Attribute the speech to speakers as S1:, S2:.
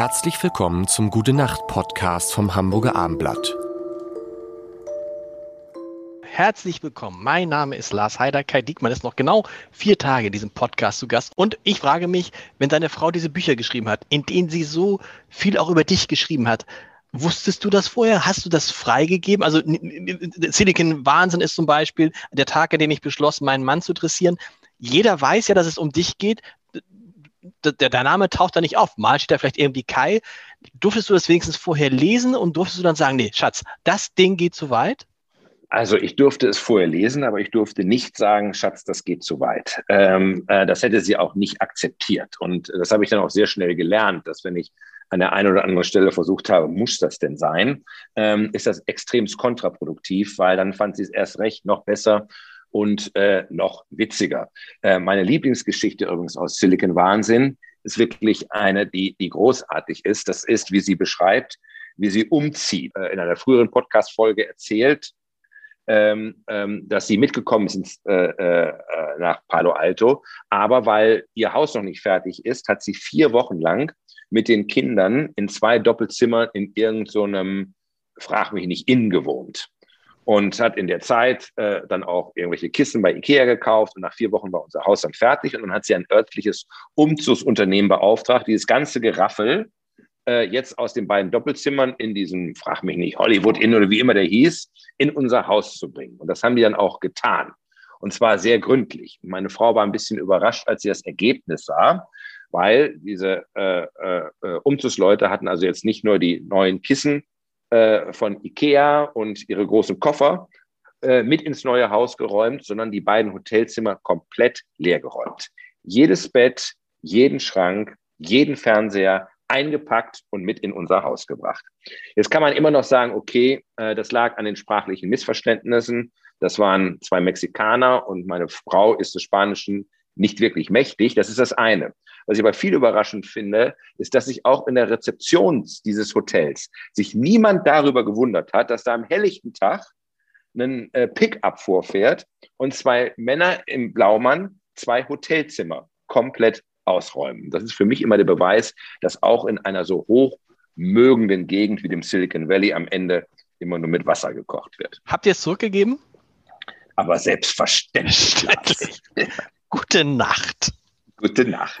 S1: Herzlich willkommen zum Gute Nacht Podcast vom Hamburger Armblatt.
S2: Herzlich willkommen. Mein Name ist Lars Heider. Kai Diekmann ist noch genau vier Tage in diesem Podcast zu Gast. Und ich frage mich, wenn deine Frau diese Bücher geschrieben hat, in denen sie so viel auch über dich geschrieben hat, Wusstest du das vorher? Hast du das freigegeben? Also Silicon Wahnsinn ist zum Beispiel der Tag, an dem ich beschloss, meinen Mann zu dressieren. Jeder weiß ja, dass es um dich geht der, der Name taucht da nicht auf. Mal steht da vielleicht irgendwie Kai. Durftest du das wenigstens vorher lesen und durftest du dann sagen, nee, Schatz, das Ding geht zu weit?
S3: Also ich durfte es vorher lesen, aber ich durfte nicht sagen, Schatz, das geht zu weit. Ähm, äh, das hätte sie auch nicht akzeptiert. Und das habe ich dann auch sehr schnell gelernt, dass wenn ich an der einen oder anderen Stelle versucht habe, muss das denn sein, ähm, ist das extremst kontraproduktiv, weil dann fand sie es erst recht noch besser, und äh, noch witziger. Äh, meine Lieblingsgeschichte übrigens aus Silicon Wahnsinn ist wirklich eine, die, die großartig ist. Das ist, wie sie beschreibt, wie sie umzieht. Äh, in einer früheren Podcast-Folge erzählt, ähm, ähm, dass sie mitgekommen ist äh, äh, nach Palo Alto. Aber weil ihr Haus noch nicht fertig ist, hat sie vier Wochen lang mit den Kindern in zwei Doppelzimmern in irgendeinem, so frag mich nicht, Inn gewohnt und hat in der Zeit äh, dann auch irgendwelche Kissen bei Ikea gekauft und nach vier Wochen war unser Haus dann fertig und dann hat sie ein örtliches Umzugsunternehmen beauftragt, dieses ganze Geraffel äh, jetzt aus den beiden Doppelzimmern in diesem, frag mich nicht, Hollywood Inn oder wie immer der hieß, in unser Haus zu bringen. Und das haben die dann auch getan. Und zwar sehr gründlich. Meine Frau war ein bisschen überrascht, als sie das Ergebnis sah, weil diese äh, äh, äh Umzugsleute hatten also jetzt nicht nur die neuen Kissen äh, von Ikea und ihre großen Koffer äh, mit ins neue Haus geräumt, sondern die beiden Hotelzimmer komplett leergeräumt. Jedes Bett, jeden Schrank, jeden Fernseher eingepackt und mit in unser Haus gebracht. Jetzt kann man immer noch sagen, okay, äh, das lag an den sprachlichen Missverständnissen. Das waren zwei Mexikaner und meine Frau ist des Spanischen nicht wirklich mächtig. Das ist das eine. Was ich aber viel überraschend finde, ist, dass sich auch in der Rezeption dieses Hotels sich niemand darüber gewundert hat, dass da am helllichten Tag ein äh, Pickup vorfährt und zwei Männer im Blaumann zwei Hotelzimmer komplett ausräumen. Das ist für mich immer der Beweis, dass auch in einer so hochmögenden Gegend wie dem Silicon Valley am Ende immer nur mit Wasser gekocht wird.
S2: Habt ihr es zurückgegeben?
S3: Aber selbstverständlich.
S2: Gute Nacht.
S3: Gute Nacht.